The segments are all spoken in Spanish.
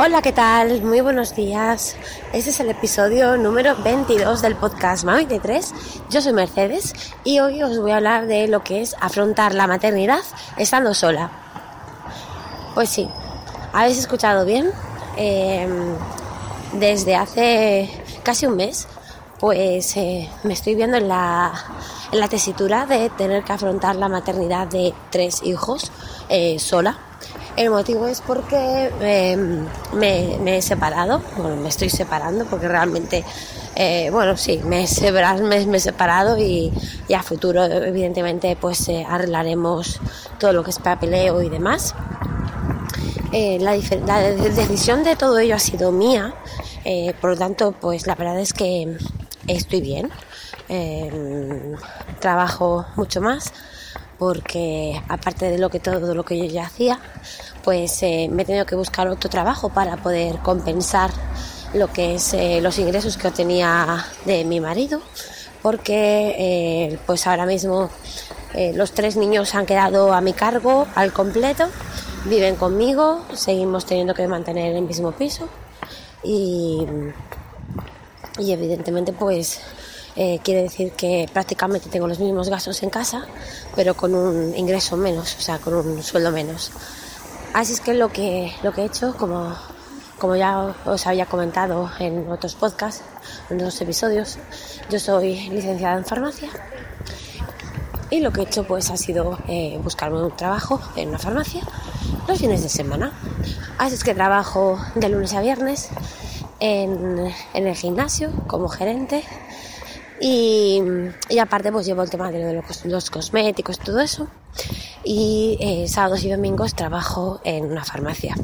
Hola, ¿qué tal? Muy buenos días. Este es el episodio número 22 del podcast Mami de 3. Yo soy Mercedes y hoy os voy a hablar de lo que es afrontar la maternidad estando sola. Pues sí, habéis escuchado bien. Em, desde hace casi un mes, pues eh, me estoy viendo en la, en la tesitura de tener que afrontar la maternidad de tres hijos eh, sola el motivo es porque em, me, he separado, bueno, me estoy separando porque realmente, eh, bueno, sí, me he, separado, separado y, a futuro, evidentemente, pues eh, arreglaremos todo lo que es papeleo y demás. Eh, la, la, decisión de todo ello ha sido mía, por lo tanto, pues la verdad es que estoy bien, em, trabajo mucho más porque aparte de lo que todo lo que yo ya hacía, pues eh, me he tenido que buscar otro trabajo para poder compensar lo que es eh, los ingresos que obtenía de mi marido, porque eh, pues ahora mismo los tres niños han quedado a mi cargo al completo, viven conmigo, seguimos teniendo que mantener el mismo piso y, y evidentemente pues eh, quiere decir que prácticamente tengo los mismos gastos en casa, pero con un ingreso menos, o sea, con un sueldo menos. Así es que lo que, lo que he hecho, como, como ya os había comentado en otros podcasts, en otros episodios, yo soy licenciada en farmacia y lo que he hecho pues ha sido eh, buscarme un trabajo en una farmacia los fines de semana. Así es que trabajo de lunes a viernes en, en el gimnasio como gerente y, aparte pues llevo el tema de los, los cosméticos, todo eso. Y eh, sábados y domingos trabajo en una farmacia.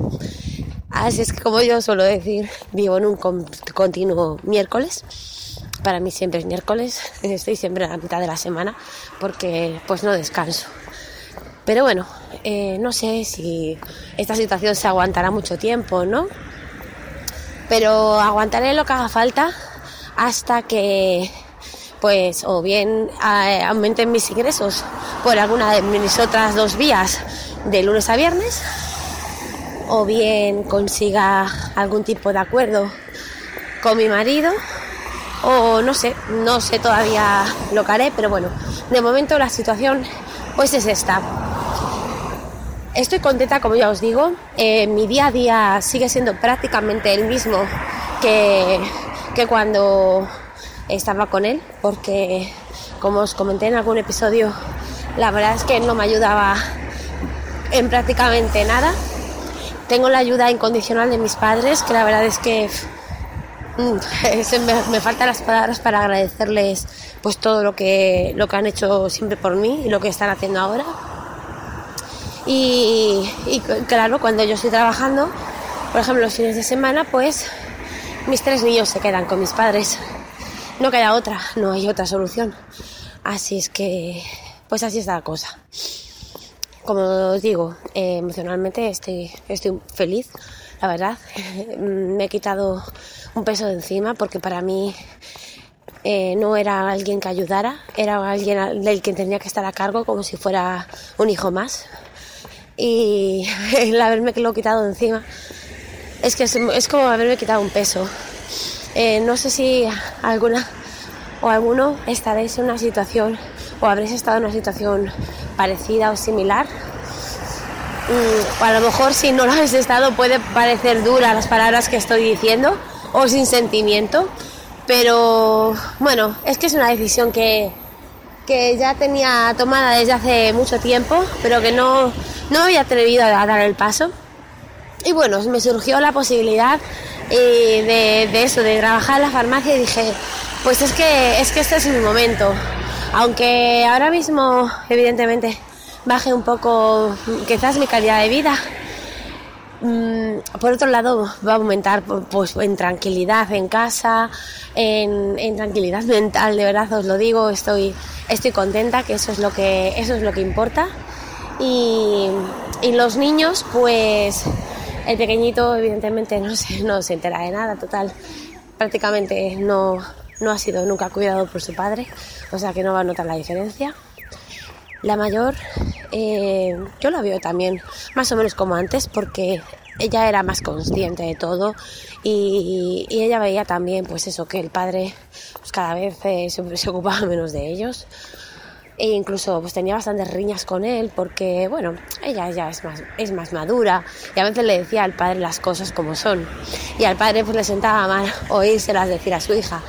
Así es que como yo suelo decir, vivo en un continuo miércoles. Para mí siempre es miércoles, estoy siempre a la mitad de la semana porque pues no descanso. Pero bueno, eh, no sé si esta situación se aguantará mucho tiempo, ¿no? Pero aguantaré lo que haga falta hasta que pues o bien aumenten mis ingresos por alguna de mis otras dos vías de lunes a viernes, o bien consiga algún tipo de acuerdo con mi marido, o no sé, no sé todavía lo que haré, pero bueno, de momento la situación pues es esta. Estoy contenta, como ya os digo, eh, mi día a día sigue siendo prácticamente el mismo que, que cuando estaba con él porque, como os comenté en algún episodio, la verdad es que no me ayudaba en prácticamente nada. Tengo la ayuda incondicional de mis padres, que la verdad es que mm, me, faltan las palabras para agradecerles pues todo lo que, lo que han hecho siempre por mí y lo que están haciendo ahora. Y, y claro, cuando yo estoy trabajando, por ejemplo los fines de semana, pues mis tres niños se quedan con mis padres no queda otra, no hay otra solución. Así es que, pues así está la cosa. Como os digo, eh, emocionalmente estoy, estoy feliz, la verdad. Me he quitado un peso de encima porque para mí eh, no era alguien que ayudara, era alguien del que tenía que estar a cargo como si fuera un hijo más. Y el haberme lo quitado de encima es que es como haberme quitado un peso. Eh, no sé si alguna o alguno estaréis en una situación o habréis estado en una situación parecida o similar. Mm, a lo mejor si no lo habéis estado puede parecer dura las palabras que estoy diciendo o sin sentimiento, pero bueno, es que es una decisión que, que ya tenía tomada desde hace mucho tiempo, pero que no, no había atrevido a dar el paso. Y bueno, me surgió la posibilidad de, de, eso, de trabajar en la farmacia y dije, pues es que, es que este es mi momento. Aunque ahora mismo, evidentemente, baje un poco quizás mi calidad de vida, mm, por otro lado va a aumentar pues en tranquilidad en casa, en, en, tranquilidad mental, de verdad os lo digo, estoy, estoy contenta, que eso es lo que, eso es lo que importa. Y, y los niños, pues el pequeñito evidentemente no se, no se entera de nada, total, prácticamente no, no ha sido nunca cuidado por su padre, o sea que no va a notar la diferencia. La mayor, eh, yo la veo también más o menos como antes, porque ella era más consciente de todo y, ella veía también pues eso que el padre pues, cada vez eh, se, ocupaba menos de ellos e incluso pues tenía bastantes riñas con él porque bueno ella ya es más es más madura y a veces le decía al padre las cosas como son. Y al padre pues le sentaba mal oírselas decir a su hija.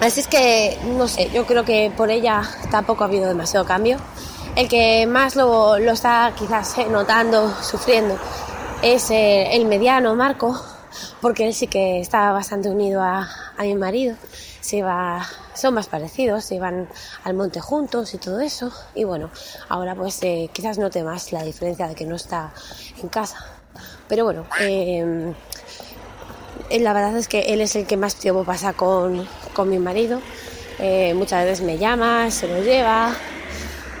Así es que no sé yo creo que por ella tampoco ha habido demasiado cambio. El que más lo, lo está quizás eh, notando sufriendo es eh, el mediano Marco porque él sí que está bastante unido a, a mi marido se va son más parecidos, se van al monte juntos y todo eso. Y bueno, ahora pues eh, quizás note más la diferencia de que no está en casa. Pero bueno, em, eh, la verdad es que él es el que más tiempo pasa con, con mi marido. Eh, muchas veces me llama, se lo lleva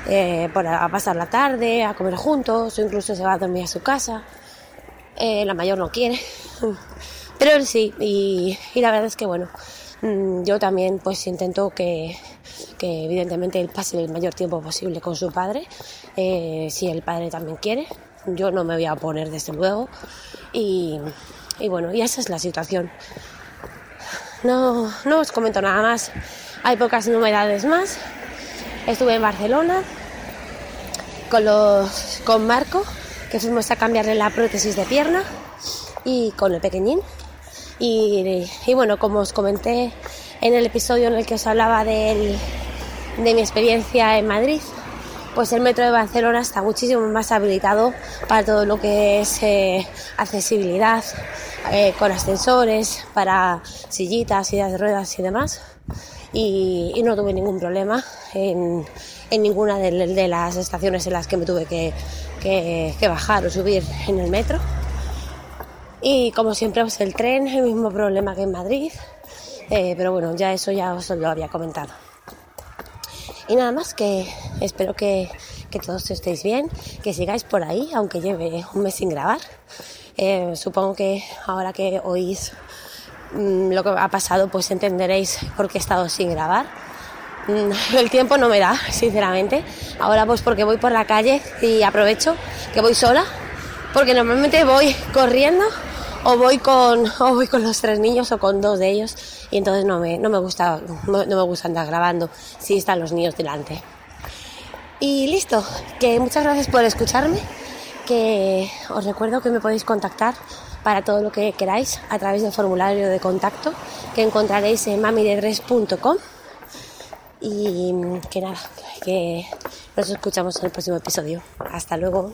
a pasar la tarde, a comer juntos, o incluso se va a dormir a su casa. la mayor no quiere, pero él sí, y, y la verdad es que bueno, yo también pues intento que, evidentemente él pase el mayor tiempo posible con su padre, eh, si el padre también quiere. Yo no me voy a oponer desde luego. Y, bueno, y esa es la situación. No, no os comento nada más. Hay pocas novedades más. Estuve en Barcelona con, los, con Marco, que fuimos a cambiarle la prótesis de pierna, y con el pequeñín. Y, bueno, como os comenté en el episodio en el que os hablaba de mi experiencia en Madrid, pues el metro de Barcelona está muchísimo más habilitado para todo lo que es eh, accesibilidad, eh, con ascensores, para sillitas, sillas de ruedas y demás. Y, no tuve ningún problema en, ninguna de, las estaciones en las que me tuve que bajar o subir en el metro. Y como siempre, pues el tren, el mismo problema que en Madrid. Eh, pero bueno, ya eso ya os lo había comentado. Y nada más que espero que, todos estéis bien, que sigáis por ahí, aunque lleve un mes sin grabar. Eh, supongo que ahora que oís mm, lo que ha pasado, pues entenderéis por qué he estado sin grabar. Mm, el tiempo no me da, sinceramente. Ahora pues porque voy por la calle y aprovecho que voy sola, porque normalmente voy corriendo o voy con o voy con los tres niños o con dos de ellos y entonces no me, no me gusta no, me gusta andar grabando si están los niños delante. Y listo que muchas gracias por escucharme que os recuerdo que me podéis contactar para todo lo que queráis a través del formulario de contacto que encontraréis en mamidegres.com y que nada que nos escuchamos en el próximo episodio. Hasta luego